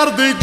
Sé que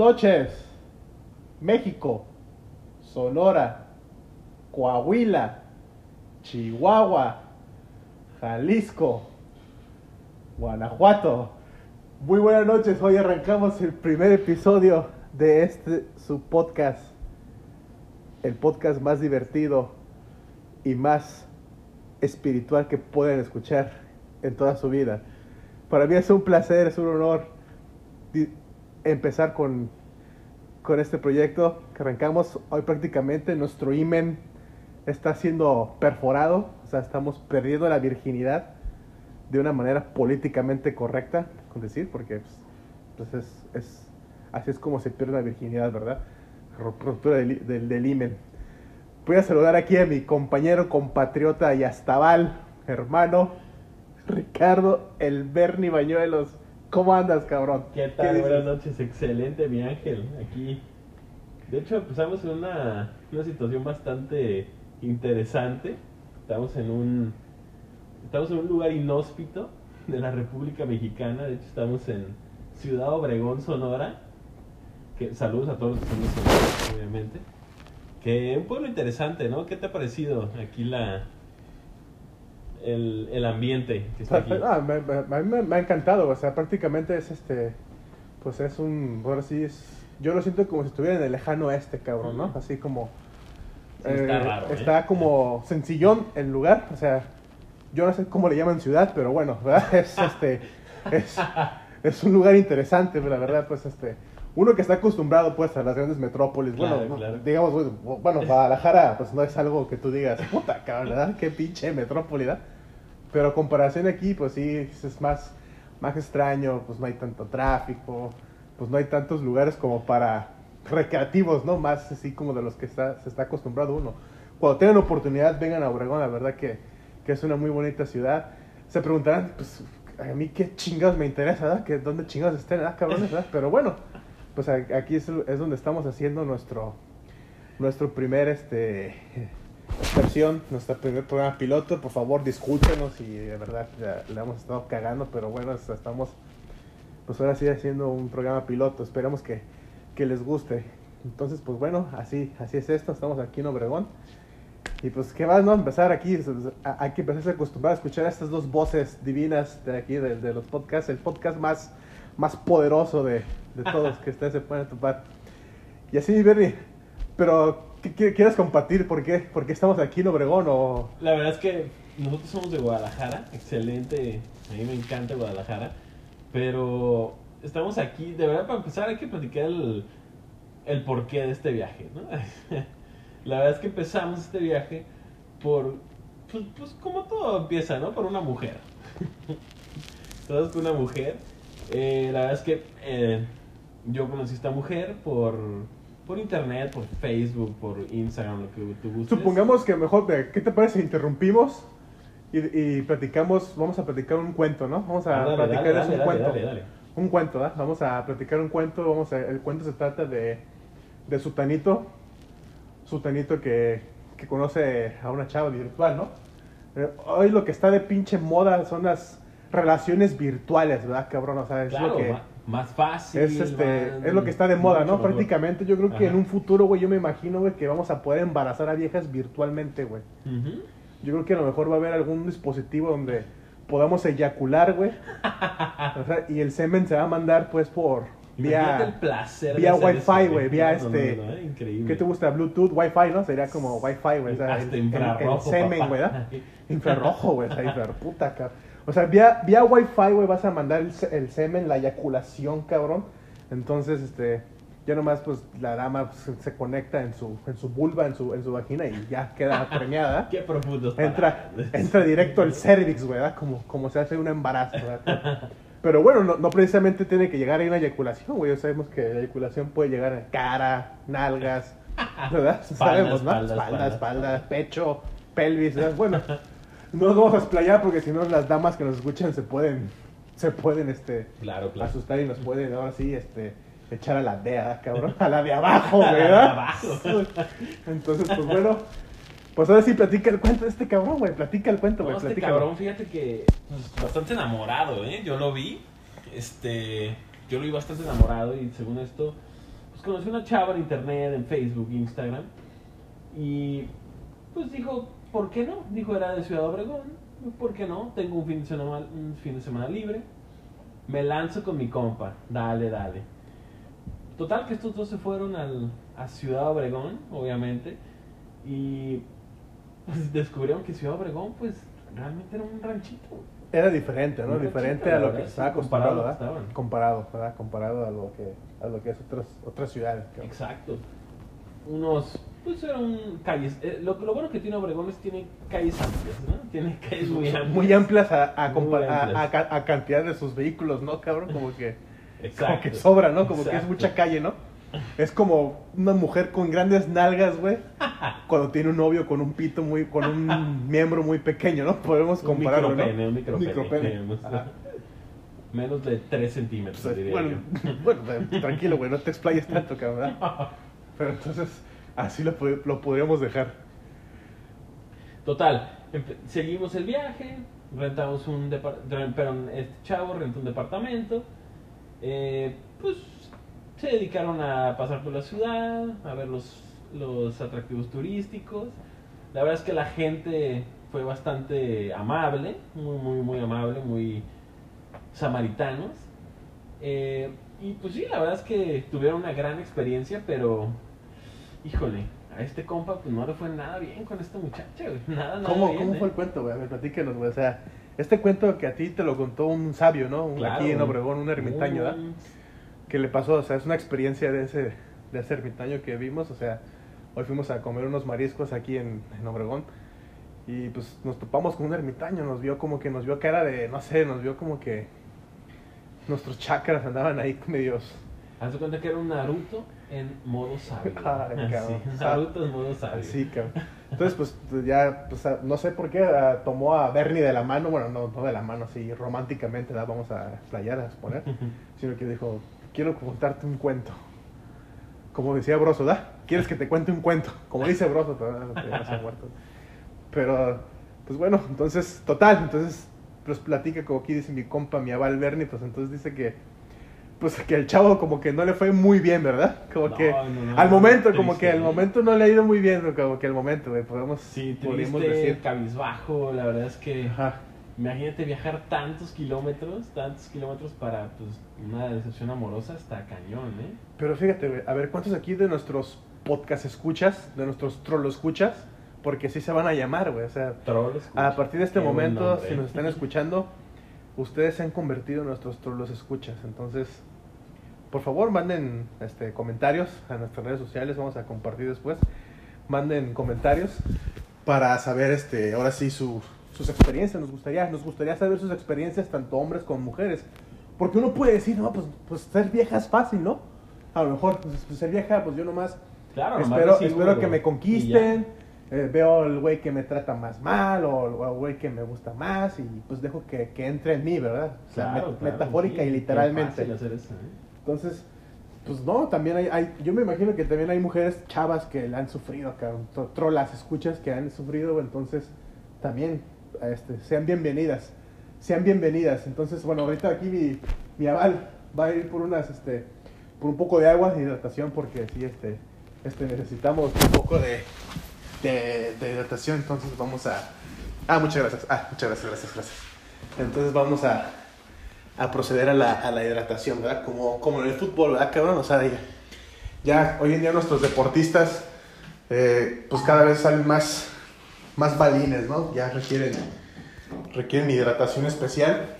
noches, México, Sonora, Coahuila, Chihuahua, Jalisco, Guanajuato. Muy buenas noches, hoy arrancamos el primer episodio de este su podcast, el podcast más divertido y más espiritual que pueden escuchar en toda su vida. Para mí es un placer, es un honor empezar con, con este proyecto que arrancamos hoy prácticamente. Nuestro imen está siendo perforado, o sea, estamos perdiendo la virginidad de una manera políticamente correcta, con decir, porque pues, pues, es, así es como se pierde la virginidad, ¿verdad? Ru- Ruptura del, del, del imen. Voy a saludar aquí a mi compañero, compatriota y hermano, Ricardo El Berni Bañuelos. ¿Cómo andas, cabrón? ¿Qué tal? Buenas noches, excelente mi ángel, aquí. De hecho, empezamos en una, una situación bastante interesante. Estamos en un estamos en un lugar inhóspito de la República Mexicana. De hecho, estamos en Ciudad Obregón, Sonora. Que, saludos a todos los que son de Sonora, obviamente. Que un pueblo interesante, ¿no? ¿Qué te ha parecido aquí la el, el ambiente que está aquí? Ah, me, me- me, ha encantado, o sea, prácticamente es este, pues es un, ahora sí es, yo lo siento como si estuviera en el lejano oeste, cabrón, ¿no? Así como, Sí, está raro, ¿eh? está como sencillón el lugar, o sea, yo no sé cómo le llaman ciudad, pero bueno, ¿verdad? Es este, es, es un lugar interesante, la verdad, pues este, uno que está acostumbrado pues a las grandes metrópolis, Claro, bueno, claro. digamos, bueno, Guadalajara pues no es algo que tú digas, puta cabrón, ¿verdad? Qué pinche metrópoli, ¿verdad? Pero comparación aquí, pues sí, es más, más extraño, pues no hay tanto tráfico, pues no hay tantos lugares como para recreativos, ¿no? Más así como de los que está, se está acostumbrado uno. Cuando tengan oportunidad, vengan a Obregón, la verdad que, que es una muy bonita ciudad. Se preguntarán, pues, a mí qué chingados me interesa, ¿verdad? Que dónde chingados estén, ¿verdad, cabrones? ¿verdad? Pero bueno, pues aquí es, es donde estamos haciendo nuestro, nuestro primer, este, versión, nuestro primer programa piloto. Por favor, discúlpenos y de verdad le hemos estado cagando, pero bueno, es- estamos, pues ahora sí haciendo un programa piloto. Esperamos que, que les guste. Entonces, pues bueno, así, así es esto. Estamos aquí en Obregón. Y pues, ¿qué más, no? Empezar aquí, hay que empezarse a acostumbrar a escuchar estas dos voces divinas de aquí, de, de los podcasts, el podcast más, más poderoso de, de todos que ustedes se pueden topar. Y así, Bernie, pero, ¿qué, quieres compartir? ¿Por qué? ¿Por qué estamos aquí en Obregón? O... La verdad es que nosotros somos de Guadalajara, excelente, a mí me encanta Guadalajara, pero estamos aquí, de verdad para empezar hay que platicar el, el porqué de este viaje, ¿no? La verdad es que empezamos este viaje por, pues, pues como todo empieza, ¿no? Por una mujer. Todo es con una mujer. Eh, la verdad es que eh, yo conocí a esta mujer por, por internet, por Facebook, por Instagram, lo que tú gustes. Supongamos que mejor, ¿qué te parece? Interrumpimos y, y platicamos, vamos a platicar un cuento, ¿no? Vamos a Ah, dale, platicar dale, es un dale, cuento. dale, dale. Un cuento, ¿verdad? Vamos a platicar un cuento, vamos a, el cuento se trata de, de Sutanito, Sutanito que, que conoce a una chava virtual, ¿no? Eh, hoy lo que está de pinche moda son las relaciones virtuales, ¿verdad, cabrón? O sea, es Claro, lo que... ma- más fácil. Es, este, más- es lo que está de moda, ¿no? mejor. Prácticamente yo creo que en un futuro, güey, yo me imagino, güey, que vamos a poder embarazar a viejas virtualmente, güey. Yo creo que a lo mejor va a haber algún dispositivo donde podamos eyacular, güey. O sea, y el semen se va a mandar, pues, por Imagínate el vía... placer vía Wi-Fi, güey, vía no, este- no, no, Increíble. ¿Qué te gusta? Bluetooth, Wi-Fi, ¿no? Sería como Wi-Fi, güey. O sea, Hasta el- el- el, infrarrojo, semen, güey. Infrarrojo, güey. O sea, infraputa, cabrón. O sea, vía, vía Wi-Fi, güey, vas a mandar el, el semen, la eyaculación, cabrón. Entonces, este... Ya nomás, pues, la dama pues, se conecta en su, en su vulva, en su, en su vagina y ya queda premiada. Qué profundos Entra, entra directo al cervix, güey, ¿verdad? Como, como se hace un embarazo, ¿verdad? Pero bueno, no, no precisamente tiene que llegar a una eyaculación, güey. Sabemos que la eyaculación puede llegar a cara, nalgas, ¿verdad? Espalda, sabemos, ¿no? espalda, Espalda, espalda. espalda, pecho, pelvis, ¿verdad? Bueno, no nos vamos a explayar porque si no las damas que nos escuchan se pueden, se pueden, este, Claro, claro. asustar y nos pueden ahora sí, este, echar a la de, ¿verdad, cabrón? A la de abajo, ¿verdad? Abajo. Entonces, pues bueno, pues ahora sí platica el cuento de este cabrón, güey. Platica el cuento, No, güey. este cabrón, fíjate que pues, bastante enamorado, ¿eh? Yo lo vi, este, yo lo vi bastante enamorado y según esto, pues conocí una chava en internet, en Facebook, Instagram, y pues dijo, ¿por qué no? Dijo, era de Ciudad Obregón, ¿por qué no? Tengo un fin de semana, un fin de semana libre, me lanzo con mi compa, dale, dale. Total que estos dos se fueron al, a Ciudad Obregón, obviamente, y pues descubrieron que Ciudad Obregón, pues realmente era un ranchito. Era diferente, ¿no? Un diferente a lo que verdad, estaba sí, comparado ¿verdad? estaban. Comparado, ¿verdad? Comparado a lo que, a lo que es otras, otras ciudades. Exacto. Unos, pues eran calles. eh, lo, lo bueno que tiene Obregón es que tiene calles amplias, ¿no? Tiene calles muy amplias. Muy amplias a, a, Muy a- amplias. a ca- a cantidad de sus vehículos, ¿no, cabrón? Como que, como Exacto. que sobra, ¿no? Como que es mucha calle, ¿no? Es como una mujer con grandes nalgas, güey, cuando tiene un novio con un pito muy, con un miembro muy pequeño, ¿no? Podemos Un compararlo, ¿no? micropene, un micropene. micropene. Tenemos- Ajá. Menos de 3 centímetros, Pues, diría bueno, bueno, eh, tranquilo, güey, no te explayes tanto, cabrón. yo. Pero entonces, así lo, lo podríamos dejar. Total, seguimos el viaje, rentamos un departamento, este chavo rentó un departamento, eh, pues se dedicaron a pasar por la ciudad, a ver los, los atractivos turísticos. La verdad es que la gente fue bastante amable, muy, muy, muy amable, muy samaritanos. Eh, y pues sí, la verdad es que tuvieron una gran experiencia, pero híjole, a este compa pues no le fue nada bien con esta muchacha, güey. Nada, nada ¿Cómo, bien, cómo ¿eh? fue el cuento, güey? A ver, platícanos, güey. O sea, este cuento que a ti te lo contó un sabio, ¿no? Un- Claro, Aquí en Obregón, un ermitaño, ¿verdad? que le pasó, o sea, es una experiencia de ese, de ese ermitaño que vimos, o sea, hoy fuimos a comer unos mariscos aquí en, en Obregón y pues nos topamos con un ermitaño, nos vio como que nos vio cara de, no sé, nos vio como que nuestros chakras andaban ahí medios... Haz cuenta que era un Naruto en modo sabio. Ay, cabrón. Sí, modo sabio. Cabrón. Entonces, pues ya, pues, ah, no sé por qué ah, tomó a Bernie de la mano, bueno, no, no de la mano, así románticamente la vamos a playar, a exponer, sino que dijo, quiero contarte un cuento. Como decía Broso, ¿da? ¿Quieres que te cuente un cuento? Como dice Broso. Pero, pues bueno, entonces, total, entonces, pues platica como aquí dice mi compa, mi aval Bernie, pues entonces dice que, pues que el chavo como que no le fue muy bien, ¿verdad? Como No, que no, no, al momento, triste, como que al momento no le ha ido muy bien, como que al momento, güey, podemos, Sí, decir. cabizbajo, la verdad es que... Ajá. Imagínate viajar tantos kilómetros, tantos kilómetros para pues, una decepción amorosa, está cañón, ¿eh? Pero fíjate, güey, a ver, ¿cuántos aquí de nuestros podcast escuchas, de nuestros trollo escuchas? Porque sí se van a llamar, güey, o sea, escucha. a partir de este momento, nombre, si nos están escuchando, ustedes se han convertido en nuestros trollos escuchas. Entonces, por favor, manden este, comentarios a nuestras redes sociales, vamos a compartir después. Manden comentarios para saber, este, ahora sí, su- sus experiencias. Nos gustaría, nos gustaría saber sus experiencias, tanto hombres como mujeres. Porque uno puede decir, no, pues, pues ser vieja es fácil, ¿no? A lo mejor, pues, pues, ser vieja, pues yo nomás Claro, espero, espero que me conquisten. eh, veo al güey que me trata más mal o o al güey que me gusta más y pues dejo que, que entre en mí, ¿verdad? O sea, Claro, met- claro, metafórica sí, y literalmente. fácil hacer eso, ¿eh? Entonces, pues no, también hay, hay- yo me imagino que también hay mujeres chavas que la han sufrido, cabrón, tro- trolas, escuchas que han sufrido, entonces también este, sean bienvenidas, sean bienvenidas. Entonces, bueno, ahorita aquí mi, mi aval va a ir por unas, este, por un poco de agua de hidratación porque sí, este, este, necesitamos un poco de, de, de hidratación, entonces vamos a... Ah, muchas gracias, ah, muchas gracias, gracias, gracias. Entonces vamos a, a proceder a la, a la hidratación, ¿verdad? Como, como en el fútbol, ¿verdad, cabrón? O sea, ya, ya hoy en día nuestros deportistas, eh, pues cada vez salen más, más balines, ¿no? Ya requieren, requieren hidratación especial.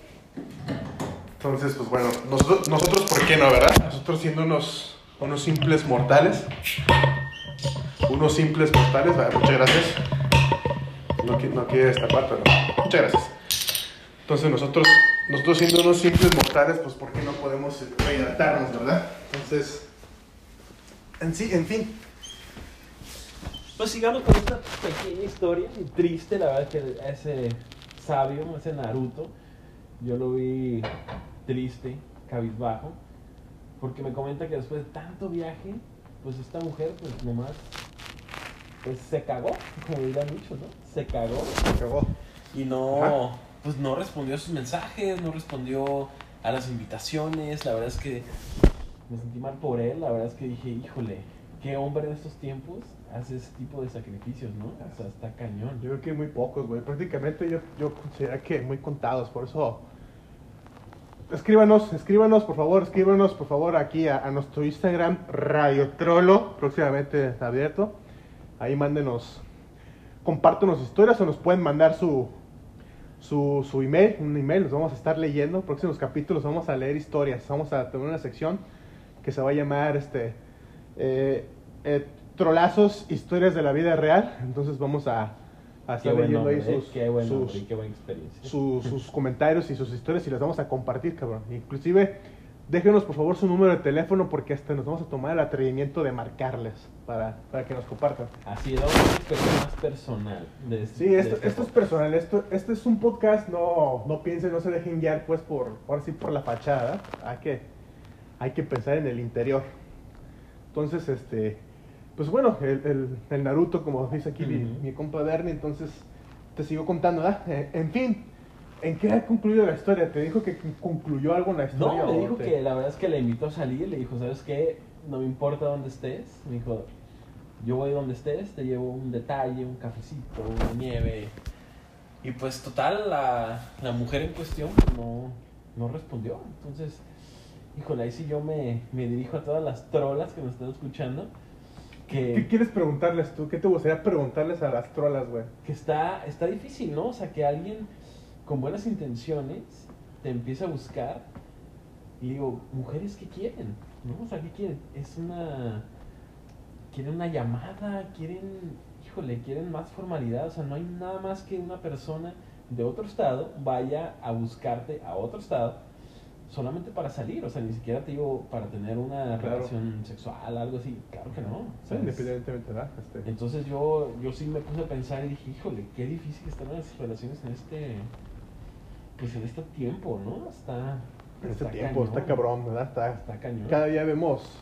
Entonces, pues bueno, nosotros, nosotros ¿por qué no, verdad? Nosotros siendo unos, unos simples mortales, unos simples mortales, muchas gracias. No, no quiere destapar, pero muchas gracias. Entonces nosotros, nosotros siendo unos simples mortales, pues ¿por qué no podemos rehidratarnos, verdad? Entonces, en sí, en fin. Pues sigamos con esta pequeña historia, y triste, la verdad que ese sabio, ese Naruto, yo lo vi triste, cabizbajo, porque me comenta que después de tanto viaje, pues esta mujer, pues nomás, pues se cagó, como dirán muchos, ¿no? Se cagó Acabó. y no, Ajá. Pues no respondió a sus mensajes, no respondió a las invitaciones, la verdad es que me sentí mal por él, la verdad es que dije, híjole, qué hombre de estos tiempos hace ese tipo de sacrificios, ¿no? O sea, está cañón. Yo creo que muy pocos, güey. Prácticamente yo, yo considero que muy contados, por eso... Escríbanos, escríbanos, por favor, escríbanos, por favor, aquí a, a nuestro Instagram, Radio Trollo, próximamente abierto. Ahí mándenos, compártenos historias o nos pueden mandar su, su, su email, un email, los vamos a estar leyendo. Próximos capítulos vamos a leer historias. Vamos a tener una sección que se va a llamar este eh, eh, Trolazos, historias de la vida real. Entonces vamos a, a estar leyendo nombre, ahí ¿eh? sus, sus, nombre y qué buena experiencia. su- sus comentarios y sus historias y las vamos a compartir, cabrón. Inclusive, déjenos por favor su número de teléfono porque hasta nos vamos a tomar el atrevimiento de marcarles para, para que nos compartan. Así es, vamos a hacer una más personal. De este- Sí, esto, este esto es personal, esto, este es un podcast, no, no piensen, no se dejen guiar pues por, ahora sí por la fachada, hay que, hay que pensar en el interior. Entonces, este, pues bueno, el, el, el Naruto, como dice aquí mi, mi compa Bernie, entonces te sigo contando, ¿verdad? Eh, en fin, ¿en qué ha concluido la historia? ¿Te dijo que concluyó algo en la historia? No, o dijo te- que la verdad es que le invitó a salir, le dijo, ¿sabes qué? No me importa dónde estés. Me dijo, yo voy donde estés, te llevo un detalle, un cafecito, una nieve. Y pues total, la, la mujer en cuestión no, no respondió. Entonces, híjole, ahí sí yo me, me dirijo a todas las trolas que nos están escuchando. ¿Qué Que, quieres preguntarles tú? ¿Qué te gustaría preguntarles a las trolas, güey? que está, está difícil, ¿no? O sea, que alguien con buenas intenciones te empieza a buscar Y digo, ¿mujeres qué quieren? ¿No? O sea, ¿qué quieren? Es una... Quieren una llamada, quieren... Híjole, quieren más formalidad. O sea, no hay nada más que una persona de otro estado vaya a buscarte a otro estado solamente para salir. O sea, ni siquiera te digo para tener una Claro. relación sexual, algo así. Claro que no. Sí, independientemente, ¿verdad? Este, entonces yo, yo sí me puse a pensar y dije, híjole, qué difícil están las relaciones en este, pues en este tiempo, ¿no? Está, en este está tiempo está cabrón, ¿verdad? Está, Está cañón. cada día vemos,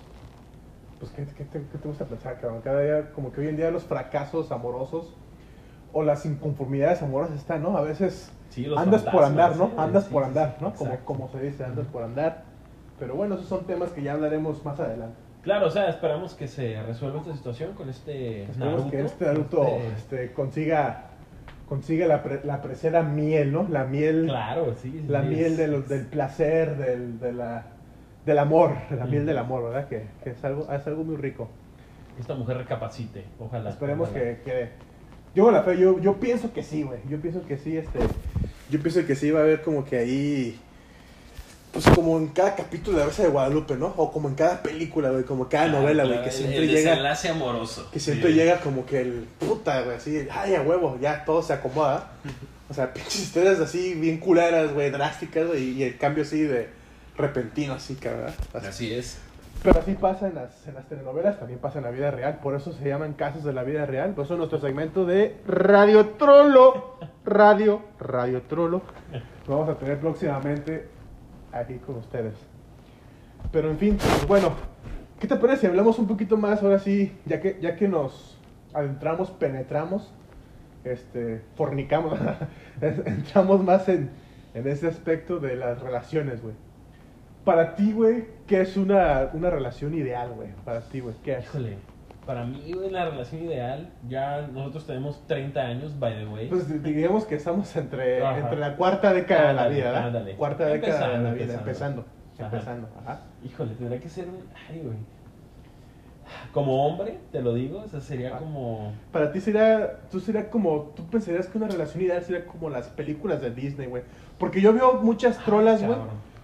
pues, ¿qué, qué te, qué te gusta pensar, cabrón? Cada día, como que hoy en día los fracasos amorosos o las inconformidades amorosas están, ¿no? A veces Sí, andas por andar, ¿no? ¿eh? Andas Sí, por sí, andar, sí, ¿no? Como, como se dice, andas por andar. Pero bueno, esos son temas que ya hablaremos más adelante. Claro, o sea, esperamos que se resuelva esta situación con este Esperemos Naruto. que este Naruto Este- este, consiga, consiga la, pre- la preciada miel, ¿no? La miel, Claro, sí. sí, la sí, miel es- de los- del placer, del, de la, del amor, la miel del amor, ¿verdad? Que, que es, algo, es algo muy rico. Esta mujer recapacite, ojalá. Esperemos ojalá. que, que- Yo con la fe, yo, yo pienso que sí, güey. Yo pienso que sí, este... Yo pienso que sí va a haber como que ahí... Pues como en cada capítulo de la Rosa de Guadalupe, ¿no? O como en cada película, güey. Como cada Claro, novela, güey. claro, Que siempre el llega... desenlace amoroso. Que siempre Sí. llega como que el puta, güey, así, ay, a huevo, ya todo se acomoda. O sea, pinches historias así, bien culeras, güey, drásticas, güey, y el cambio así de repentino, así, cabrón. Así. Así es. Pero así pasa en las, en las telenovelas, también pasa en la vida real, por eso se llaman casos de la vida real. Por eso nuestro segmento de Radio Trollo, Radio, Radio Trollo, lo vamos a tener próximamente aquí con ustedes. Pero en fin, pues bueno, ¿qué te parece hablamos un poquito más ahora sí, ya que, ya que nos adentramos, penetramos, este, fornicamos, entramos más en, en ese aspecto de las relaciones, güey? Para ti, güey, ¿qué es una, una relación ideal, güey? Para ti, güey, ¿qué es? Híjole, para mí, güey, la relación ideal, ya nosotros tenemos 30 años, by the way. Pues digamos que estamos entre, Ajá. entre la cuarta década de la vida, ¿verdad? ándale. Cuarta década de la vida, empezando. empezando. Ajá. Empezando, ajá. Híjole, tendría que ser un. Ay, güey. Como hombre, te lo digo, o sea, sería como. Para ti sería, tú sería como, tú pensarías que una relación ideal sería como las películas de Disney, güey. Porque yo veo muchas trolas, güey.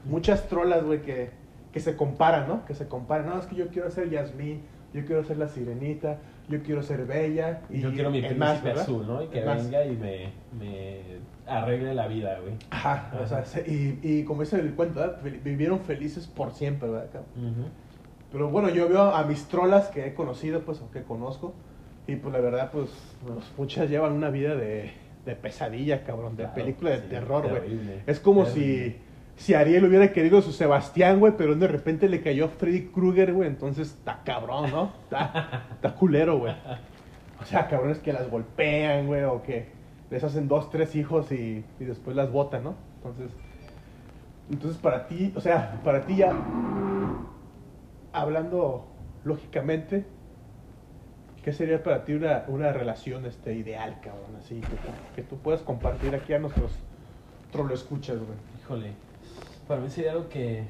Muchas trolas, güey, que, que se comparan, ¿no? Que se comparan. No, es que yo quiero ser Yasmín, yo quiero ser la sirenita, yo quiero ser bella. Y Yo quiero mi príncipe más, azul, ¿no? Y que más. venga y me, me arregle la vida, güey. Ajá, o sea, se- y, y como dice el cuento, ¿verdad? Vi- vivieron felices por siempre, ¿verdad? Pero bueno, yo veo a mis trolas que he conocido, pues, o que conozco, y pues la verdad, pues, pues, muchas llevan una vida de, de pesadilla, cabrón, de Claro, película de sí, terror, güey. Es como terrible. si, si Ariel hubiera querido su Sebastián, güey, pero de repente le cayó Freddy Krueger, güey, entonces está cabrón, ¿no? Está, culero, güey. O sea, cabrones que las golpean, güey, o que les hacen dos, tres hijos y, y después las botan, ¿no? Entonces, entonces para ti, o sea, para ti ya, hablando lógicamente, ¿qué sería para ti una, una relación este, ideal, cabrón? Así que, tú- puedas compartir aquí a nuestros trolo escuchas, güey. Híjole, para mí sería algo que.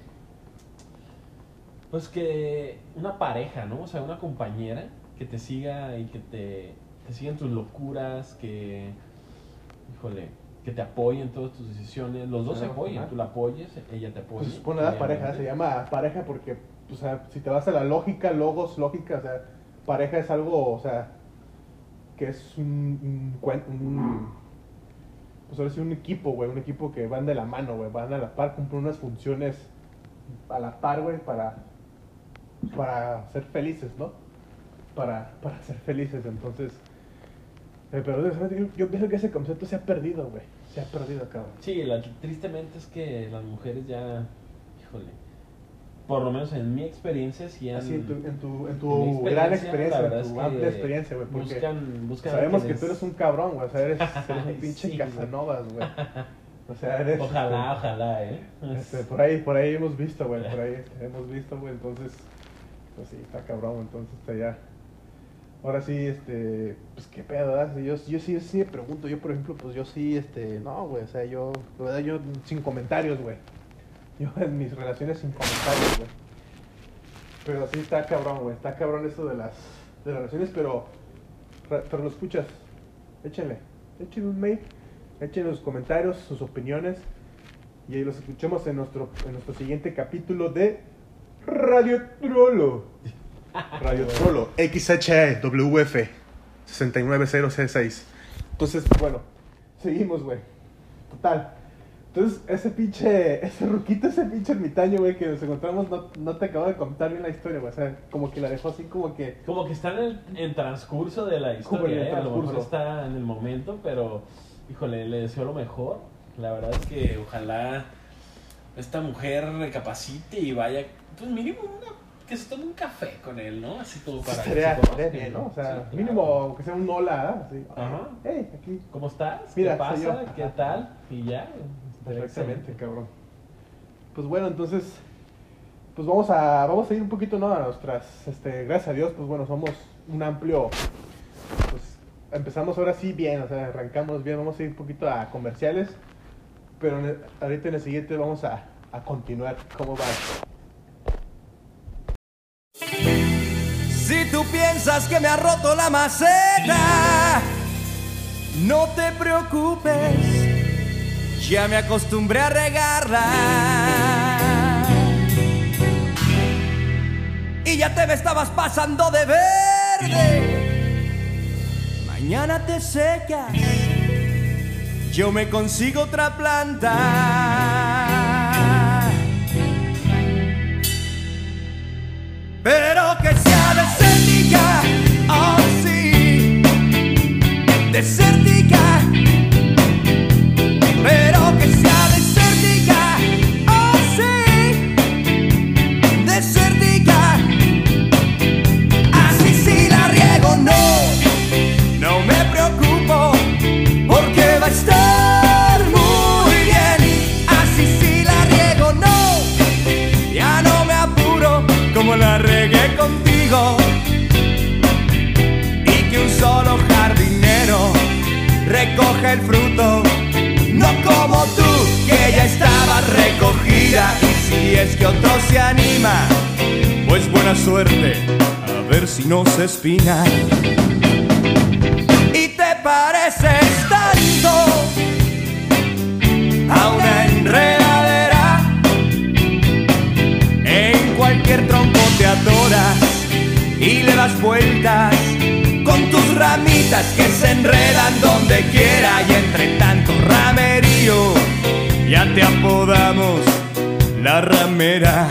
Pues que una pareja, ¿no? O sea, una compañera que te siga y que te, te siga en tus locuras, que. Híjole, que te apoye en todas tus decisiones. Los dos se Ajá. apoyen, tú la apoyes, ella te apoya. Pues se supone la pareja, se llama pareja porque, o sea, si te vas a la lógica, logos, lógica, o sea, pareja es algo, o sea, que es un, un- pues ahora sí, un equipo, güey, un equipo que van de la mano, güey, van a la par, cumplen unas funciones a la par, güey, para, para ser felices, ¿no? Para, para ser felices, entonces, eh, pero yo, pienso que ese concepto se ha perdido, güey, se ha perdido, cabrón. Sí, tristemente es que las mujeres ya. Híjole. Por lo menos en mi experiencia, sí han. Así en tu, en tu, en tu gran experiencia, en tu amplia experiencia, güey, porque Buscan, buscan sabemos que tú eres un cabrón, güey, o sea, eres, eres un pinche sí. Casanovas, güey. O sea, eres... Ojalá, este, ojalá, ¿eh? este, por ahí, por ahí hemos visto, güey, por ahí hemos visto, güey, entonces, pues sí, está cabrón, entonces está ya... Ahora sí, este, pues qué pedo, ¿verdad? Yo, yo sí, sí me pregunto, yo por ejemplo, pues yo sí, este, no, güey, o sea, yo, la verdad, yo sin comentarios, güey. Yo en mis relaciones sin comentarios, güey. Pero sí está cabrón, güey, está cabrón eso de las, de las relaciones, pero, pero lo escuchas, échenle, échenle un mail, échenle sus comentarios, sus opiniones, Y ahí los escuchamos en nuestro, en nuestro siguiente capítulo de Radio Trollo. Radio Trollo, XHWF 69006. Entonces, bueno, seguimos, güey. Total. Entonces, ese pinche, ese ruquito, ese pinche ermitaño, güey, que nos encontramos, no, no te acabo de contar bien la historia, güey. O sea, como que la dejó así como que... Como que está en el en transcurso de la Como en el historia, ¿eh? a lo mejor está en el momento, pero híjole, le deseo lo mejor. La verdad es que ojalá esta mujer recapacite y vaya, pues mínimo una- que se tome un café con él, ¿no? Así como para que Estaría se bien, ¿no? O sea, Sí, claro. mínimo que sea un hola, ¿ah? Así. Ajá. Hey, aquí. ¿Cómo estás? Mira, ¿Qué pasa? ¿Qué tal? Y ya. Perfectamente, cabrón. Pues bueno, entonces, pues vamos a, vamos a ir un poquito, ¿no? A nuestras, este, gracias a Dios, pues bueno, somos un amplio, pues empezamos ahora sí bien, o sea, arrancamos bien, vamos a ir un poquito a comerciales, pero en el- ahorita en el siguiente vamos a, a continuar, ¿cómo va? Si tú piensas que me ha roto la maceta, no te preocupes, ya me acostumbré a regarla. Y ya te me estabas pasando de verde. Mañana te secas, yo me consigo otra planta. Pero que sea desértica, oh sí, desértica. A ver si no se espina y te pareces tanto a una enredadera en cualquier tronco te adoras y le das vueltas con tus ramitas que se enredan donde quiera y entre tanto ramerío ya te apodamos la ramera.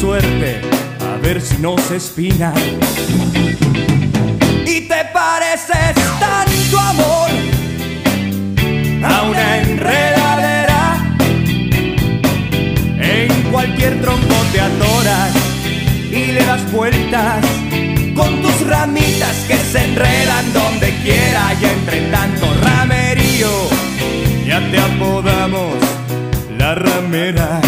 Suerte, a ver si no se espina. Y te pareces tanto amor a una enredadera. En cualquier tronco te atoras y le das vueltas con tus ramitas que se enredan donde quiera y entre tanto ramerío ya te apodamos la ramera.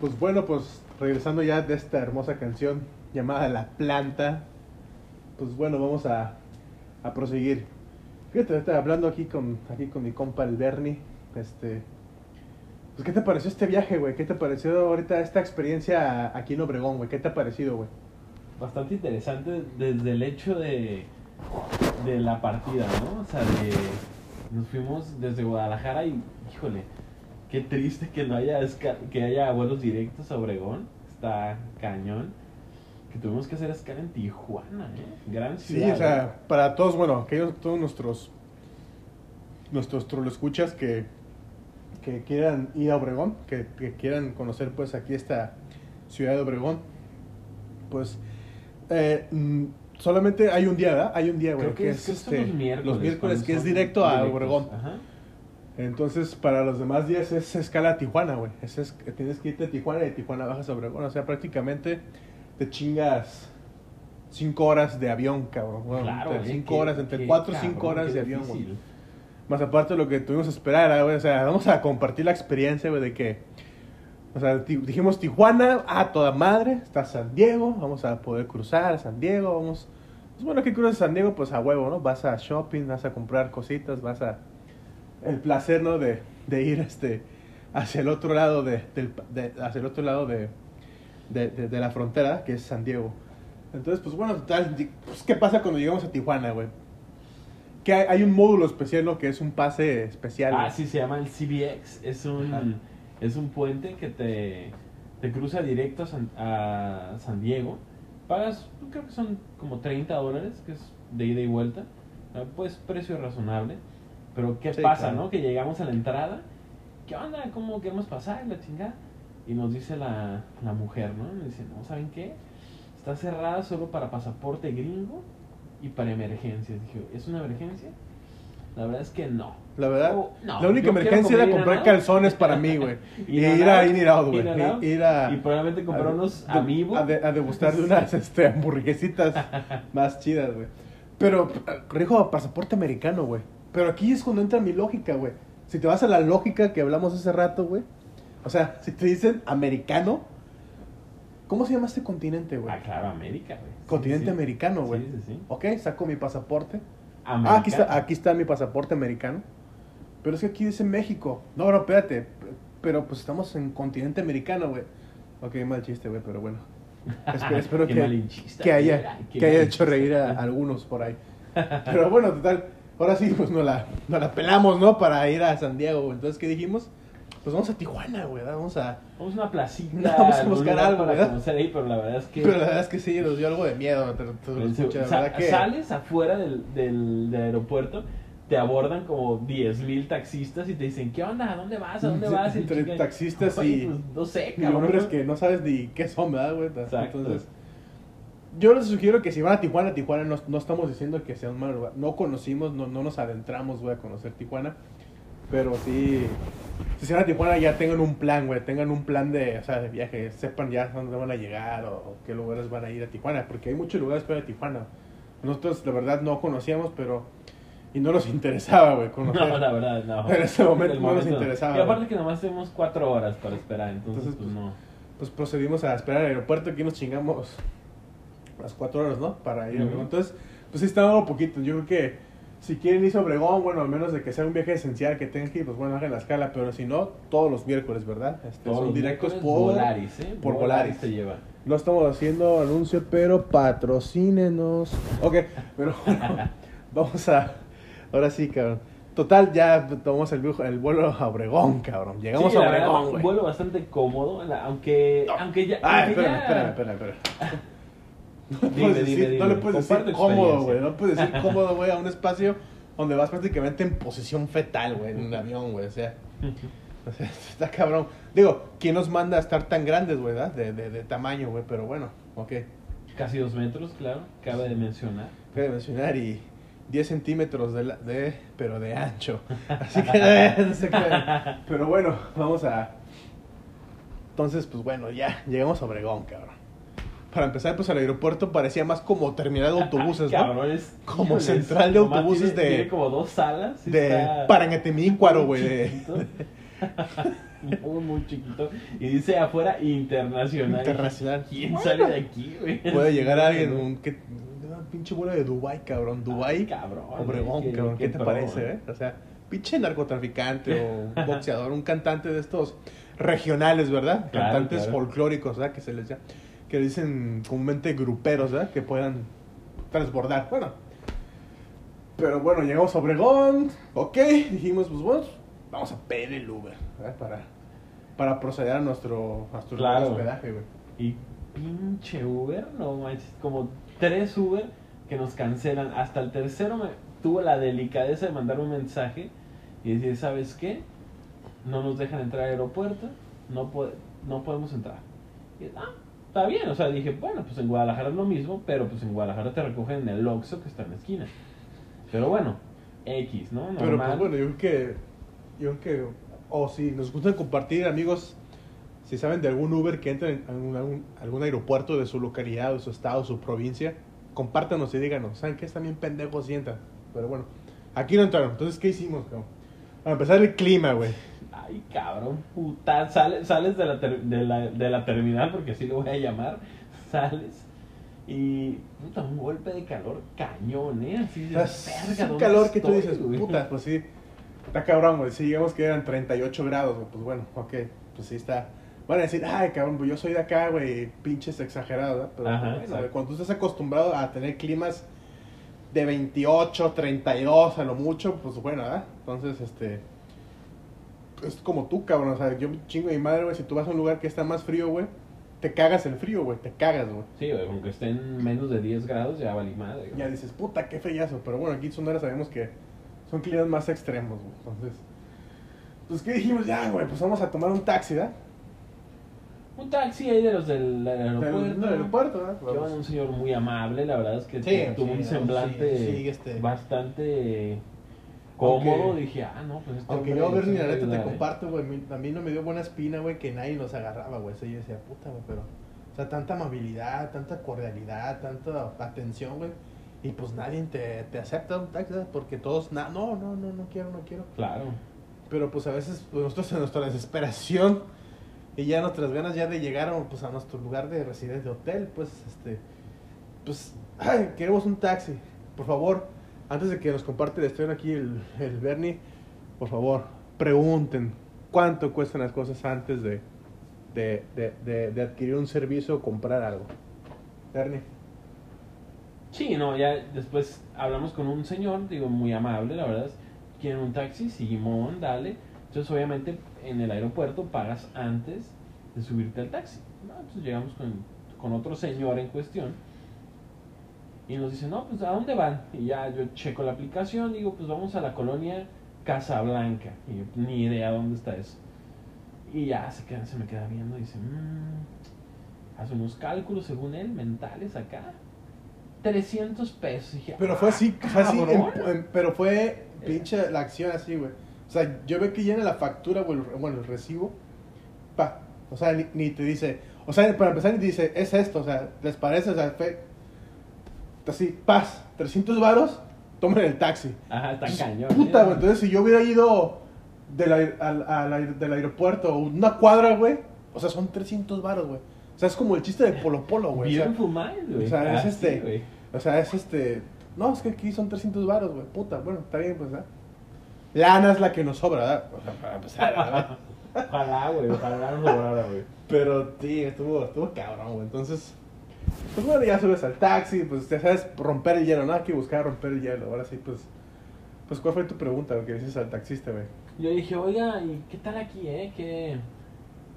Pues bueno, pues regresando ya de esta hermosa canción llamada La Planta, pues bueno, vamos a, a proseguir. Fíjate, ahorita hablando aquí con, aquí con mi compa el Bernie, este... Pues, ¿qué te pareció este viaje, güey? ¿Qué te pareció ahorita esta experiencia aquí en Obregón, güey? ¿Qué te ha parecido, güey? Bastante interesante desde el hecho de, de la partida, ¿no? O sea, de, nos fuimos desde Guadalajara y, híjole, qué triste que no haya, que haya vuelos directos a Obregón. Está cañón. Que tuvimos que hacer escala en Tijuana, ¿eh? Gran Sí, ciudad. o sea, para todos, bueno, aquellos, todos nuestros nuestros escuchas que, que quieran ir a Obregón, que, que quieran conocer pues aquí esta ciudad de Obregón, pues eh, mm, solamente hay un día, ¿verdad? Hay un día, güey, Creo que, es, que este, los miércoles. los miércoles que es directo a. Obregón. Ajá. Entonces, para los demás días es escala a Tijuana, güey. Es, es- tienes que irte a Tijuana y de Tijuana bajas a Obregón. O sea, prácticamente te chingas cinco horas de avión, cabrón. Bueno, Claro, entre cinco Qué- horas, entre qué cuatro y cinco horas de avión, güey. Más aparte de lo que tuvimos que esperar, ah, güey. O sea, vamos a compartir la experiencia, güey, de que... O sea, dijimos Tijuana, a toda madre, está San Diego, vamos a poder cruzar a San Diego, vamos... Pues bueno, que cruzas San Diego, pues a huevo, ¿no? Vas a shopping, vas a comprar cositas, vas a... El placer, ¿no? De, de ir, este... Hacia el otro lado de... del- de- hacia el otro lado de, de, la frontera, que es San Diego. Entonces, pues bueno, total, pues, ¿qué pasa cuando llegamos a Tijuana, güey? Que hay, hay un módulo especial, ¿no? Que es un pase especial. Ah, sí, se llama el CBX. Es Ajá. un, es un puente que te, te cruza directo a San, a San Diego. Pagas, creo que son como 30 dólares, que es de ida y vuelta. Ah, Pues precio razonable. Pero ¿qué Sí, pasa, claro. no? Que llegamos a la entrada. ¿Qué onda? ¿Cómo queremos pasar? La chingada. Y nos dice la, la mujer, ¿no? Nos dice, no, ¿saben qué? Está cerrada solo para pasaporte gringo y para emergencias. Dije, ¿es una emergencia? La verdad es que no. La verdad, Oh, no, la única yo emergencia era comprar calzones para mí, güey. y ir a In and Out, güey. Ir a. Y probablemente comprar a- unos amigos. A, de- a degustar de unas este, hamburguesitas más chidas, güey. Pero, rijo, pasaporte americano, güey. Pero aquí es cuando entra mi lógica, güey. Si te vas a la lógica que hablamos hace rato, güey. O sea, si te dicen americano, ¿cómo se llama este continente, güey? Ah, claro, América, güey. Continente sí. americano, güey. Sí, sí, sí. Ok, saco mi pasaporte. Ah, aquí está, aquí está mi pasaporte americano. Pero es que aquí dice México. No, no, espérate. Pero pues estamos en continente americano, güey. Ok, mal chiste, güey, pero bueno. Espero, espero que, haya, que haya hecho reír a algunos por ahí. Pero bueno, total. Ahora sí, pues nos la, nos la pelamos, ¿no? Para ir a San Diego. güey. Entonces, ¿qué dijimos? Pues vamos a Tijuana, güey. Vamos a... Vamos a una placita. Vamos a buscar algo, para ¿verdad? conocer ahí, pero la verdad es que. Pero la verdad es que sí, nos dio algo de miedo. Te, te lo Pero escucho, la sa- verdad que... Sales afuera del, del, del aeropuerto, te abordan como 10.000 taxistas y te dicen, ¿qué onda? ¿A dónde vas? ¿A dónde vas? Y Entre taxistas "Oye, y- pues, no sé, Y hombres que no sabes ni qué son, ¿verdad, güey? Exacto. Entonces, yo les sugiero que si van a Tijuana, Tijuana no, no estamos diciendo que sea un mal lugar. No conocimos, no, no nos adentramos, güey, a conocer Tijuana. Pero sí, si se van a Tijuana ya tengan un plan, güey. Tengan un plan de, o sea, de viaje. Sepan ya dónde van a llegar o, o qué lugares van a ir a Tijuana. Porque hay muchos lugares para Tijuana. Nosotros, la verdad, no conocíamos, pero... Y no nos interesaba, güey, conocer. No, la verdad, no. En ese momento no nos interesaba, Y aparte güey. que nomás tenemos 4 horas para esperar, entonces, Entonces, pues pues, no. pues procedimos a esperar al aeropuerto. Aquí nos chingamos las cuatro horas, ¿no? Para ir a. Obregón. Entonces, pues sí está dando poquito. Yo creo que si quieren irse a Obregón, bueno, al menos de que sea un viaje esencial que tengan que ir, pues bueno, hagan la escala. Pero si no, todos los miércoles, ¿verdad? Este, Todos son directos por Volaris, ¿eh? por Volaris. te lleva. No estamos haciendo anuncio, pero patrocínenos. Ok, pero bueno, vamos a. Ahora sí, cabrón. Total, ya tomamos el, vuelo- el vuelo a Obregón, cabrón. Llegamos Sí, a Obregón, un güey. vuelo bastante cómodo, la- aunque, aunque ya... Ah, aunque espérame, ya- espérame, espérame, espérame. No, le Dime, decir, no le puedes Comparte decir cómodo, güey. No puedes decir cómodo, güey, a un espacio donde vas prácticamente en posición fetal, güey, en un avión, güey. O sea, o sea, está cabrón. Digo, ¿quién nos manda a estar tan grandes, güey, de, de, de tamaño, güey? Pero bueno, ok. Casi dos metros, claro, cabe de mencionar. Cabe mencionar y 10 centímetros de, la- de de, de ancho. Así que, no sé qué. Pero bueno, vamos a... Entonces, pues bueno, ya llegamos a Obregón, cabrón. Para empezar, pues el aeropuerto parecía más como terminal de autobuses, ¿no? Es- Como central de autobuses tiene- de- Tiene como dos salas. De está Parangatemícuaro, güey. de- muy, muy chiquito. Y dice afuera internacional. Internacional. ¿Quién Bueno. sale de aquí, güey? Puede llegar alguien, un, que, una pinche bola de Dubai, cabrón. Dubai, cabrón. Obregón, qué- cabrón. ¿Qué, qué te parece, eh? eh? O sea, pinche narcotraficante o un boxeador, un cantante de estos regionales, ¿verdad? Claro, Cantantes claro. folclóricos, ¿verdad? Que se les llama, que dicen comúnmente gruperos, ¿verdad? Que puedan transbordar. Bueno, pero bueno, llegamos a Obregón, ok, dijimos, pues bueno, vamos a pedir el Uber, ¿verdad? Para, para proceder a nuestro, a nuestro Claro. hospedaje, güey. Y pinche Uber, no manches, como tres Uber que nos cancelan. Hasta el tercero me tuvo la delicadeza de mandar un mensaje y decir, ¿sabes qué? No nos dejan entrar al aeropuerto, no, po- no podemos entrar. Y, ah, está bien, o sea, dije, bueno, pues en Guadalajara es lo mismo, pero pues en Guadalajara te recogen en el Oxxo que está en la esquina. Pero bueno, X, ¿no? Pero Normal. pues bueno, yo creo que. Yo creo que. O si nos gusta compartir, amigos, si saben de algún Uber que entre en algún, algún- algún aeropuerto de su localidad, de su estado, su provincia, compártanos y díganos. ¿Saben qué? Están bien pendejos y entran. Pero bueno, aquí no entraron. Entonces, ¿qué hicimos, cabrón? Para empezar, el clima, güey. Ay, cabrón, puta, sales, sales de, la ter- de, la, de la terminal, porque así lo voy a llamar, sales y, puta, un golpe de calor cañón, ¿eh? Así de O sea, es verga, un ¿dónde calor que tú dices, güey? puta, pues sí. Está cabrón, güey. Si digamos que eran 38 grados, güey, pues bueno, ok. Pues sí está. Van a decir, ay, cabrón, pues yo soy de acá, güey, pinches exagerados, ¿verdad? Pero Ajá, cuando tú estás acostumbrado a tener climas de 28, 32 a lo mucho, pues bueno, ¿verdad? Entonces, este. Es como tú, cabrón. O sea, yo chingo de mi madre, güey. Si tú vas a un lugar que está más frío, güey, te cagas el frío, güey. Te cagas, güey. Sí, güey, aunque estén menos de 10 grados, ya valí madre. güey. Ya dices, puta, qué fellazo. Pero bueno, aquí en Sonora sabemos que son climas más extremos, güey. Entonces, pues, ¿qué dijimos? Ya, güey, pues vamos a tomar un taxi, ¿verdad? Un taxi ahí de los del aeropuerto. Del, del aeropuerto, Vamos. un señor muy amable, la verdad es que Sí, tuvo sí, un no, semblante sí, sí, este- bastante cómodo. Dije, ah, no, pues este Aunque yo, Bernie, sí la me neta te comparto, güey. A mí no me dio buena espina, güey, que nadie nos agarraba, güey. O sea, yo decía, puta, güey, pero. O sea, tanta amabilidad, tanta cordialidad, tanta atención, güey. Y pues nadie te, te acepta un taxi. Porque todos, na- no, no, no, no quiero, no quiero. Claro. Pero pues a veces pues, nosotros en nuestra desesperación y ya nuestras ganas ya de llegar a, pues, a nuestro lugar de residencia de hotel, pues este pues ay, queremos un taxi. Por favor, antes de que nos comparte la historia aquí el, el Bernie, por favor, pregunten cuánto cuestan las cosas antes de, de, de, de- adquirir un servicio o comprar algo. Bernie. Sí, no, ya después hablamos con un señor, digo, muy amable, la verdad. ¿Quieren un taxi? Simón, dale. Entonces, obviamente, en el aeropuerto pagas antes de subirte al taxi. No, Entonces llegamos con, con otro señor en cuestión y nos dice, no, pues ¿a dónde van? Y ya yo checo la aplicación, digo, pues vamos a la colonia Casablanca. Y yo, ni idea dónde está eso. Y ya se, queda, se me queda viendo y dice, "Mm", hace unos cálculos según él, mentales acá. 300 pesos. Y dije, Pero fue así, "Ah, fue así, en- cabrón". en- pero fue pinche la acción así, güey. O sea, yo veo que llena la factura, güey, bueno, el recibo, pa, o sea, ni, ni te dice, o sea, para empezar ni te dice, es esto, o sea, ¿les parece? O sea, fue así, paz, 300 varos, tomen el taxi. Ajá, está Entonces, cañón. Puta, ¿eh? güey, entonces si yo hubiera ido del, al, al aer- del aeropuerto una cuadra, güey, o sea, son 300 varos, güey. O sea, es como el chiste de Polo Polo, güey. o sea, güey. o sea, es Así, este- o sea, es este. No, es que aquí son 300 varos, güey. Puta, bueno, está bien, pues, ¿verdad? Lana es la que nos sobra, ¿verdad? O sea, para empezar, ¿verdad? Ojalá, güey, ojalá no sobrara, güey. Pero, sí, estuvo, estuvo cabrón, güey. Entonces, pues bueno, ya subes al taxi, pues ya sabes, romper el hielo, ¿no? Hay que buscar romper el hielo. Ahora sí, pues. Pues, ¿cuál fue tu pregunta? Lo que dices al taxista, güey. Yo dije, oiga, ¿y qué tal aquí, eh? ¿Qué,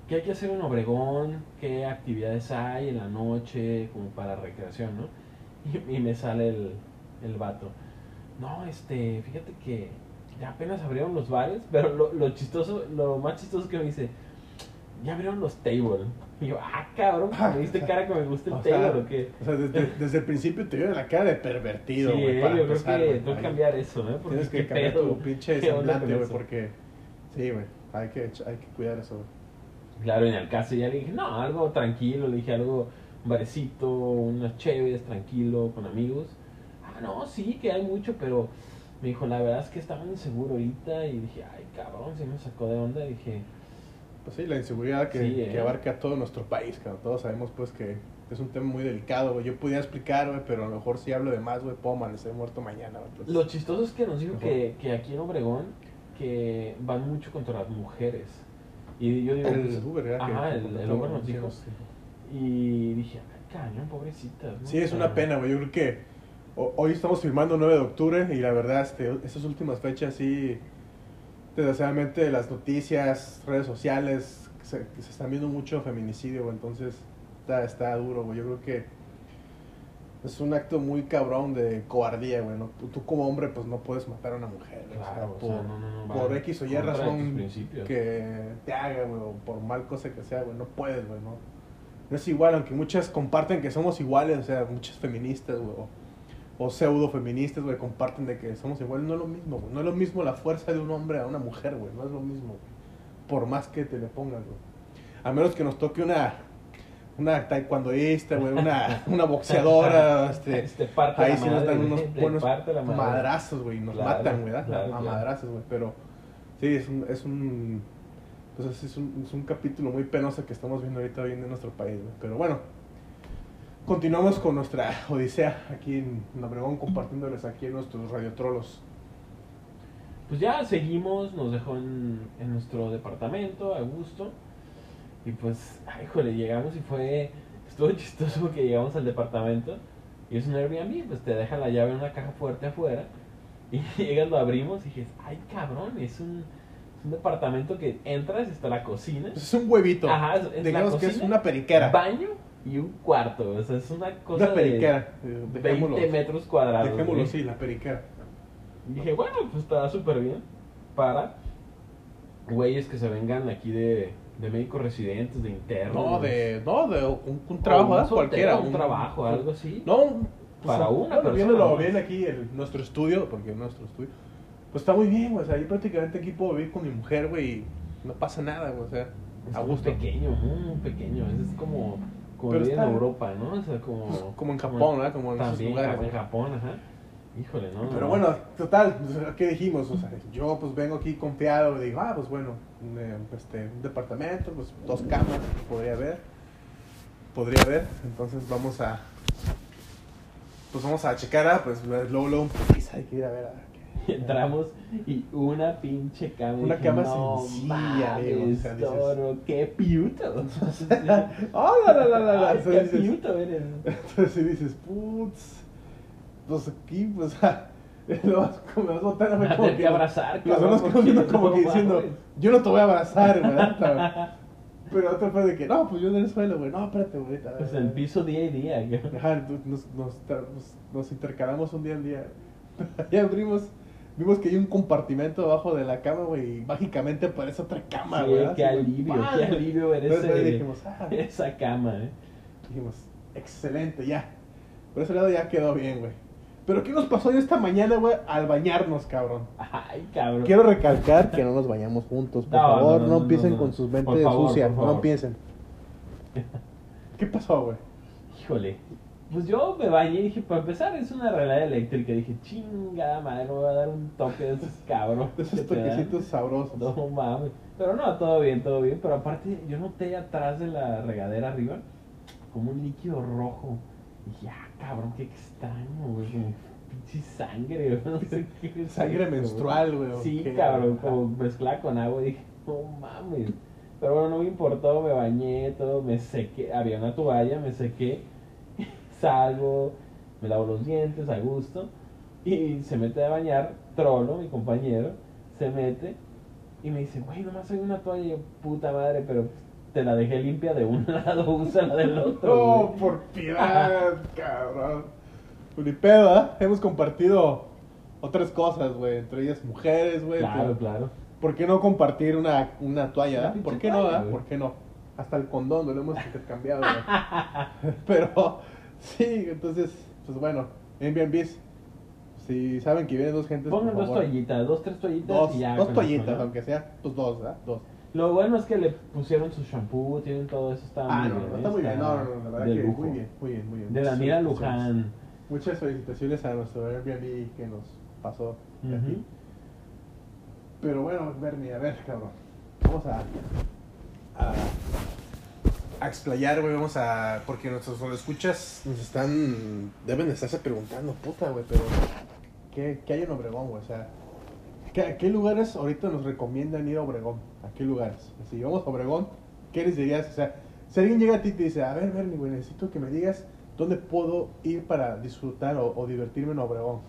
qué hay que hacer en Obregón? ¿Qué actividades hay en la noche como para recreación, no? Y, y me sale el, el vato. No, este, fíjate que ya apenas abrieron los bares, pero lo, lo chistoso, lo más chistoso que me dice, ya abrieron los tables. Y yo, ah, cabrón, Ah, me diste cara que me gusta el o sea, table o qué. O sea, desde, desde el principio te vieron la cara de pervertido, Sí, güey. eh, para yo creo que tengo que cambiar eso, ¿eh? Porque Tienes que cambiar pedo, tu pinche semblante, güey, porque. Sí, güey. Hay que, hay que cuidar eso, güey. Claro, en el caso ya le dije, no, algo tranquilo, le dije algo, un barecito, unas chéves, tranquilo, con amigos. Ah, no, sí, que hay mucho, pero me dijo, la verdad es que estaba inseguro ahorita y dije, ay, cabrón, se me sacó de onda. Y dije, Pues sí, la inseguridad que, Sí, que eh. abarca todo nuestro país, cabrón. Todos sabemos, pues, que es un tema muy delicado, güey. Yo pudiera explicar, güey, pero a lo mejor si hablo de más, güey, puedo amanecer muerto mañana, güey. Entonces, Lo chistoso es que nos dijo que, que aquí en Obregón que van mucho contra las mujeres. Y yo digo, el pues, Uber, ¿verdad? Que- ajá, el, el Uber nos dijo. sí. Y dije, ay, cañón, pobrecitas. ¿no? Sí, es una sea, pena, güey. Yo creo que ho- hoy estamos filmando 9 de octubre y la verdad, este, estas últimas fechas sí, desgraciadamente las noticias, redes sociales, se, se están viendo mucho feminicidio, güey. Entonces está, está duro, güey. Yo creo que es un acto muy cabrón de cobardía, güey. ¿no? Tú, tú como hombre, pues no puedes matar a una mujer, güey. O sea, Claro, o por, sea, no, no, no, por X o Y razón que te haga, güey, o por mal cosa que sea, güey. No puedes, güey, ¿no? No es igual, aunque muchas comparten que somos iguales, o sea, muchas feministas, güey, o, pseudo feministas, güey, comparten de que somos iguales. No es lo mismo, güey. No es lo mismo la fuerza de un hombre a una mujer, güey. No es lo mismo, güey. Por más que te le pongas, güey. A menos que nos toque una, una taekwondoísta, güey, una, una boxeadora, este, Te parte ahí sí nos dan unos buenos madrazos, güey, nos Claro, matan, güey, a claro. madrazos, güey, pero sí, es un, es un, pues es un, es un capítulo muy penoso que estamos viendo ahorita hoy en nuestro país, güey, pero bueno, continuamos con nuestra odisea aquí en Obregón, compartiéndoles aquí en nuestros radiotrolos. Pues ya seguimos, nos dejó en, en nuestro departamento, a gusto. Y pues, ay, híjole, llegamos y fue. Estuvo chistoso porque llegamos al departamento y es un Airbnb, pues te deja la llave en una caja fuerte afuera. Y llegas, lo abrimos y dices, ay, cabrón, es un, es un departamento que entras, está la cocina. Pues es un huevito, Ajá, es- es la digamos que es cocina, una periquera, Baño y un cuarto. O sea, es una cosa una periquera, eh, de dejémoslo, 20 metros cuadrados. dejémoslo güey. así, la periquera. Y dije, bueno, pues está súper bien para güeyes que se vengan aquí de, de médicos residentes, de internos. No, de, no, de un, un trabajo, un soltero, cualquiera. Un, trabajo, algo así. No, pues, Para una bueno, persona, Viéndolo bien aquí en nuestro estudio, porque nuestro estudio, pues está muy bien, güey. O sea, yo prácticamente aquí puedo vivir con mi mujer, güey, y no pasa nada, güey. O sea, es a muy gusto. pequeño, muy pequeño. Es es como, como está- en Europa, ¿no? O sea, como, Como en Japón, ¿verdad? Como en esos también, lugares. En Japón, ajá. Híjole, ¿no? Pero bueno, total, pues, ¿qué dijimos? O sea, yo pues vengo aquí confiado digo, ah, pues bueno, un, eh, este, un departamento, pues dos camas, podría haber, podría haber, entonces vamos a, pues vamos a checar, ah, pues luego, luego putiza, hay que ir a ver, a Y entramos y una pinche cama. Una Dije, cama no sencilla, mames, o sea, dices- toro, qué piuto. ¡Oh, la, la, la, la, la! Ay, Entonces qué dices, piuto eres. entonces dices, putz, pues aquí, pues, lo vas, me vas a botar, Me como que abrazar, Los porque conociendo como no que diciendo, yo no te voy a abrazar, ¿verdad? Pero otro fue de que, no, pues yo del suelo, güey. No, espérate, güey. Pues el piso día y día. Ajá, nos, nos, nos, nos intercalamos un día al día. ya abrimos, vimos que hay un compartimento abajo de la cama, güey. Y mágicamente aparece otra cama, Sí, güey. qué Así, alivio, qué alivio ver Entonces ese- dijimos, ah, Esa cama, eh. dijimos, excelente, ya. Por ese lado ya quedó bien, güey. Pero ¿qué nos pasó esta mañana, güey? Al bañarnos, cabrón. Ay, cabrón. Quiero recalcar que no nos bañamos juntos, por No, favor, no, no, no, empiecen no, no. con sus mentes favor, sucias, no empiecen. ¿Qué pasó, güey? Híjole. Pues yo me bañé y dije, para empezar, es una relay eléctrica. Dije, chingada madre, me voy a dar un toque de esos cabros. De esos toquecitos sabrosos. No mames. Pero no, todo bien, todo bien. Pero aparte, yo noté atrás de la regadera arriba como un líquido rojo. Y dije, ah, cabrón, qué extraño, güey. Como pinche sangre, güey. No sé qué es Sangre esto, menstrual, güey, ¿o Sí, qué? cabrón, Ajá. como mezclada con agua. Y dije, no mames. Pero bueno, no me importó, me bañé, todo, me sequé. Había una toalla, me sequé. Salgo, me lavo los dientes a gusto. Y se mete a bañar, Trollo, mi compañero, se mete y me dice, güey, nomás hay una toalla. Y yo, puta madre, pero te la dejé limpia de un lado, usa la del otro. No, güey". por piedad, cabrón. Unipedo, ¿ah? Hemos compartido otras cosas, güey. Entre ellas mujeres, güey. Claro, pero- claro. ¿Por qué no compartir una, una toalla? Una ah? ¿Por qué no? toalla, ah? güey. ¿Por qué no? Hasta el condón lo hemos intercambiado. güey. Pero, sí, entonces, pues bueno, Airbnbs. Si saben que vienen dos gentes, Pongan dos favor, toallitas, dos, tres toallitas Dos, y ya. dos toallitas, eso, ¿no? aunque sea, pues dos, ¿verdad? Dos. Lo bueno es que le pusieron su shampoo, tienen todo eso, está Ah, muy no, bien. está muy bien. No, no, no, la verdad que lujo. muy bien, muy bien, muy bien. De Daniela felicitaciones. Luján. Muchas felicitaciones a nuestro Airbnb que nos pasó de aquí. Pero bueno, Bernie, a ver, cabrón. Vamos a. a, a explayar, güey. Vamos a. Porque nuestros escuchas nos están. Deben de estarse preguntando, puta, güey, pero. ¿qué, ¿Qué hay en Obregón, güey? O sea, ¿qué, ¿a qué lugares ahorita nos recomiendan ir a Obregón? ¿A qué lugares? Si vamos a Obregón, ¿qué les dirías? O sea, si alguien llega a ti y te dice, a ver, Bernie, güey, necesito que me digas dónde puedo ir para disfrutar o, divertirme en Obregón.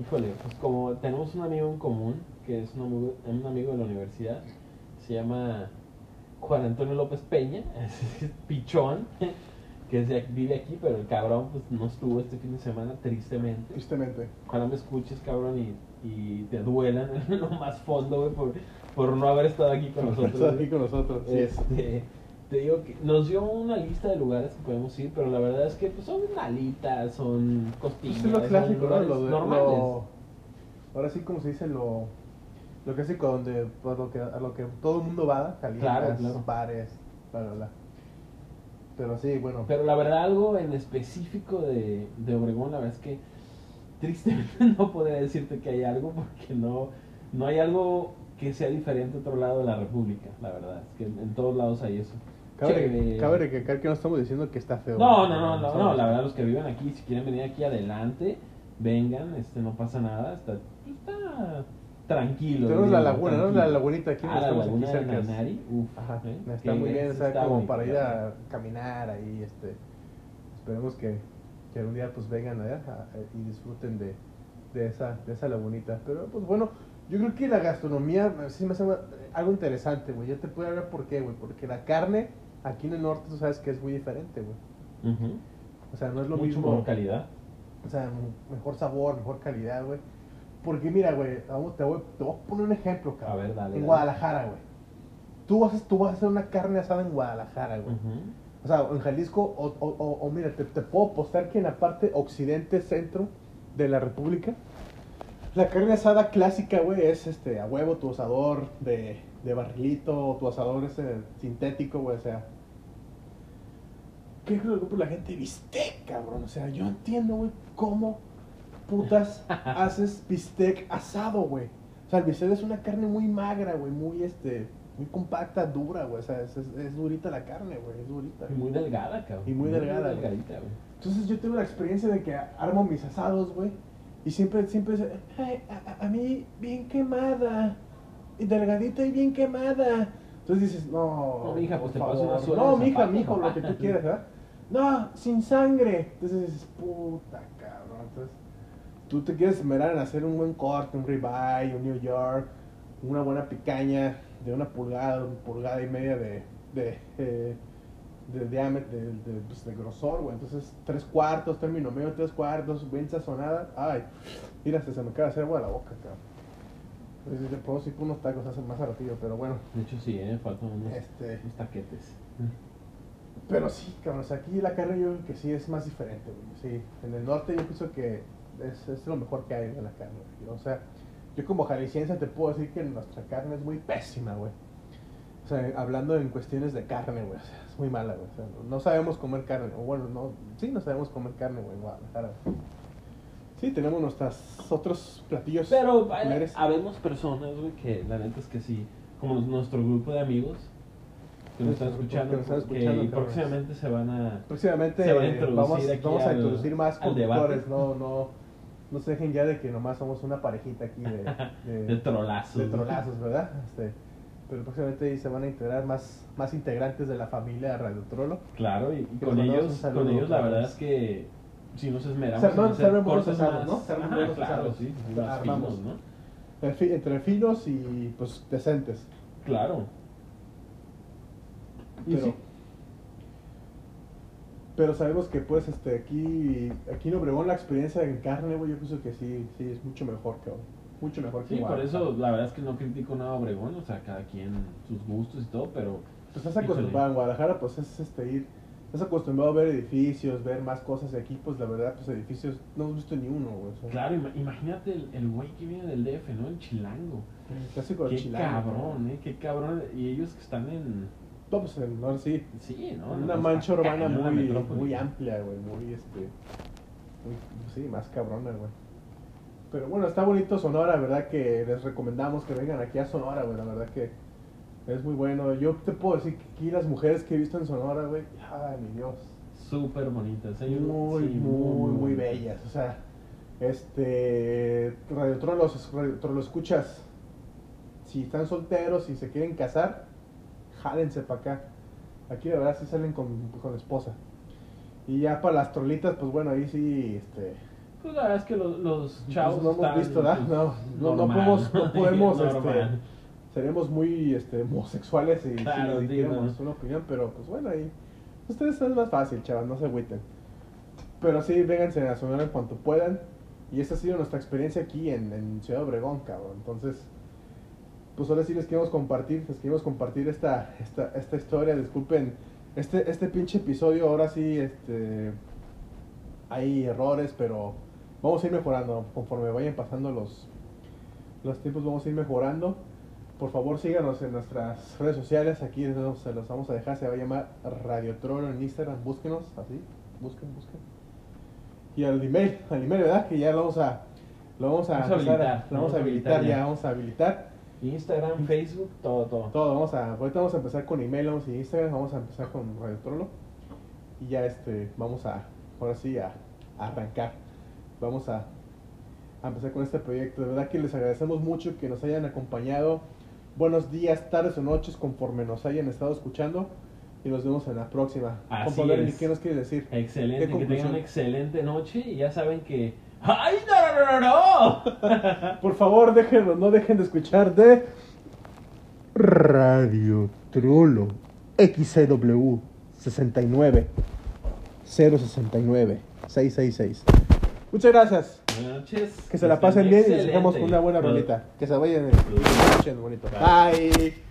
Híjole, pues como tenemos un amigo en común, que es un un amigo de la universidad, se llama Juan Antonio López Peña, pichón, que es de vive aquí, pero el cabrón pues no estuvo este fin de semana, tristemente. Tristemente. Ojalá me escuches, cabrón, y, y te duelan en lo más fondo, güey, por, por no haber estado aquí con nosotros. Güey. aquí con nosotros. sí. Este, te digo que nos dio una lista de lugares que podemos ir, pero la verdad es que pues, son alitas, son costillas, Pues es lo son clásico, ¿no? Lo de- normales. lo- ahora sí, como se dice, lo, lo clásico donde pues, lo que, a lo que todo el mundo va, calientas, Claro, claro. bares, bla, bla, bla. Pero sí, bueno. Pero la verdad, algo en específico de, de Obregón, la verdad es que tristemente no podría decirte que hay algo porque no, no hay algo que sea diferente a otro lado de la República, la verdad. Es que en, en todos lados hay eso. cabe, eh, cabe recalcar que no estamos diciendo que está feo. No, no, no, no, no, la verdad los que viven aquí, si quieren venir aquí adelante, vengan, este no pasa nada, está, está tranquilo. Tenemos la laguna, ¿no? La lagunita aquí, Ah, la estamos laguna aquí de cerca. Nanari, uf, Ajá, ¿eh? está muy bien, sea, está como para ir a caminar ahí, este, esperemos que, que algún día pues vengan allá y disfruten de, de esa, de esa lagunita, pero pues bueno, yo creo que la gastronomía eh, sí me hace algo interesante, güey, ya te puedo hablar por qué, güey, porque la carne aquí en el norte tú sabes que es muy diferente, güey, o sea, no es lo Mucho mismo, mejor calidad. o sea, mejor sabor, mejor calidad, güey, porque mira, güey, vamos, te voy, te voy a poner un ejemplo, A cabrón, ver, dale. en dale. Guadalajara, güey, tú vas, a- tú vas a hacer una carne asada en Guadalajara, güey, o sea, en Jalisco, o, o, o, o mira, te, te puedo apostar que en la parte occidente, centro de la República, la carne asada clásica, güey, es este, a huevo, tu asador de, de barrilito, tu asador ese sintético, güey, o sea. ¿Qué es lo que la gente? Bistec, cabrón. O sea, yo entiendo, güey, cómo putas haces bistec asado, güey. O sea, el bistec es una carne muy magra, güey, muy, este, muy compacta, dura, güey. O sea, es, durita la carne, güey, es durita. Y muy delgada, cabrón. Y muy delgada, güey. delgadita, güey. Entonces yo tengo la experiencia de que armo mis asados, güey. Y siempre, siempre "Ay, a, mí bien quemada. Y delgadita y bien quemada. Entonces dices, no. No, mija, pues te paso una favor". suela No, mija, mijo, lo que tú quieras, ¿verdad? No, sin sangre. Entonces dices, puta cabrón. Entonces, tú te quieres esmerar en hacer un buen corte, un ribeye, un New York, una buena picaña de una pulgada, una pulgada y media de, de, eh, de diámetro, de, de, pues, de grosor, güey. Entonces, tres cuartos, término medio, tres cuartos, bien sazonada. Ay, mira, se, me acaba de hacer agua la boca, cabrón. Entonces, yo puedo ir por unos tacos hace más ratillo, pero bueno. De hecho, sí, ¿eh? Faltan unos, Este, unos taquetes. pero sí, cabrón, o sea, aquí la carne yo creo que sí es más diferente, güey. Sí, en el norte yo pienso que es, es lo mejor que hay en la carne, güey. O sea, yo como jalisciense te puedo decir que nuestra carne es muy pésima, güey. O sea, hablando en cuestiones de carne, güey, o sea, es muy mala, güey. O sea, no sabemos comer carne, o bueno, no, sí, no sabemos comer carne, güey, en Guadalajara. Sí, tenemos nuestros otros platillos. Pero hay- populares. habemos personas, güey, que la neta es que sí, como nuestro grupo de amigos que nos están escuchando, que nos están que escuchando, cabrones. próximamente se van a... Próximamente Se van a introducir vamos, vamos a al- introducir más al conductores, debate. no, no, no se dejen ya de que nomás somos una parejita aquí de, de, De trolazos. de trolazos, ¿verdad? Este, pero próximamente ahí se van a integrar más, más integrantes de la familia Radio Trolo. Claro, y, con ellos, con ellos la cabrones. verdad es que si nos esmeramos Se arman- en hacer cortes asados, más- ¿no? Se arman Ajá, buenos claro, asados. sí, armamos. finos, ¿no? Entre finos y pues decentes. Claro. Y sí, pero sabemos que pues este aquí, aquí en Obregón la experiencia en carne, güey, yo pienso que sí, sí es mucho mejor, cabrón. Mucho mejor que sí, por eso la verdad es que no critico nada a Obregón, o sea, cada quien sus gustos y todo, pero Pues estás acostumbrado en Guadalajara, pues es este ir, estás acostumbrado a ver edificios, ver más cosas de aquí, pues la verdad, pues edificios, no hemos visto ni uno, güey. claro, ima- imagínate el, el güey que viene del DF, ¿no? El chilango. El Qué chilango, cabrón, ¿no? ¿eh? Qué cabrón. Y ellos que están en... Pues en ahora sí, Sí, ¿no? una mancha urbana muy, muy amplia, güey, muy este, muy, sí, más cabrona, güey. Pero bueno, está bonito Sonora, ¿verdad? Que les recomendamos que vengan aquí a Sonora, güey, la verdad que Es muy bueno. Yo te puedo decir que aquí las mujeres que he visto en Sonora, güey, ay, mi Dios. Súper bonitas. Un- Muy, sí, muy, muy bellas. O sea, este. Radio Trolos, Radio Trolos, escuchas. Si están solteros, si se quieren casar, jálense para acá. Aquí de verdad sí salen con, con esposa. Y ya para las trolitas, pues bueno, ahí sí, este. Pues la verdad es que los, los pues chavos. no hemos visto, ¿verdad? No, no, no podemos, no podemos, este, seremos muy este, homosexuales y Claro, si diéramos una opinión, pero pues bueno, ahí ustedes es más fácil, chavas, no se agüiten. Pero sí, vénganse a Sonora en cuanto puedan. Y esa ha sido nuestra experiencia aquí en, en Ciudad Obregón, cabrón. Entonces, pues ahora sí les queremos compartir, les queremos compartir esta, esta, esta historia. Disculpen, este, este pinche episodio, ahora sí, este, hay errores, pero vamos a ir mejorando conforme vayan pasando los, los tiempos, vamos a ir mejorando. Por favor, síganos en nuestras redes sociales. Aquí se los vamos a dejar. Se va a llamar Radio Trono en Instagram. Búsquenos así. Busquen, busquen. Y al email, al email, ¿verdad? Que ya lo vamos a, lo vamos a, Vamos a habilitar, lo vamos a habilitar, ya. vamos a habilitar. Instagram, Facebook, todo, todo. Todo, vamos a, ahorita vamos a empezar con email, vamos a Instagram, vamos a empezar con Radio Trono. Y ya este, vamos a, ahora sí, a, a arrancar. Vamos a, a empezar con este proyecto. De verdad que les agradecemos mucho que nos hayan acompañado. Buenos días, tardes o noches conforme nos hayan estado escuchando. Y nos vemos en la próxima. Así es. ¿Qué nos quiere decir? Excelente, ¿Qué que tengan una excelente noche y ya saben que. ¡Ay, no, no, no, no! Por favor, déjenlo, no dejen de escuchar de Radio Trollo XCW 69 069 666. Muchas gracias. Buenas noches. Que se la pasen bien y excelente. dejamos con una buena rolita. Que se vayan en los- bonito. Bye. Bye.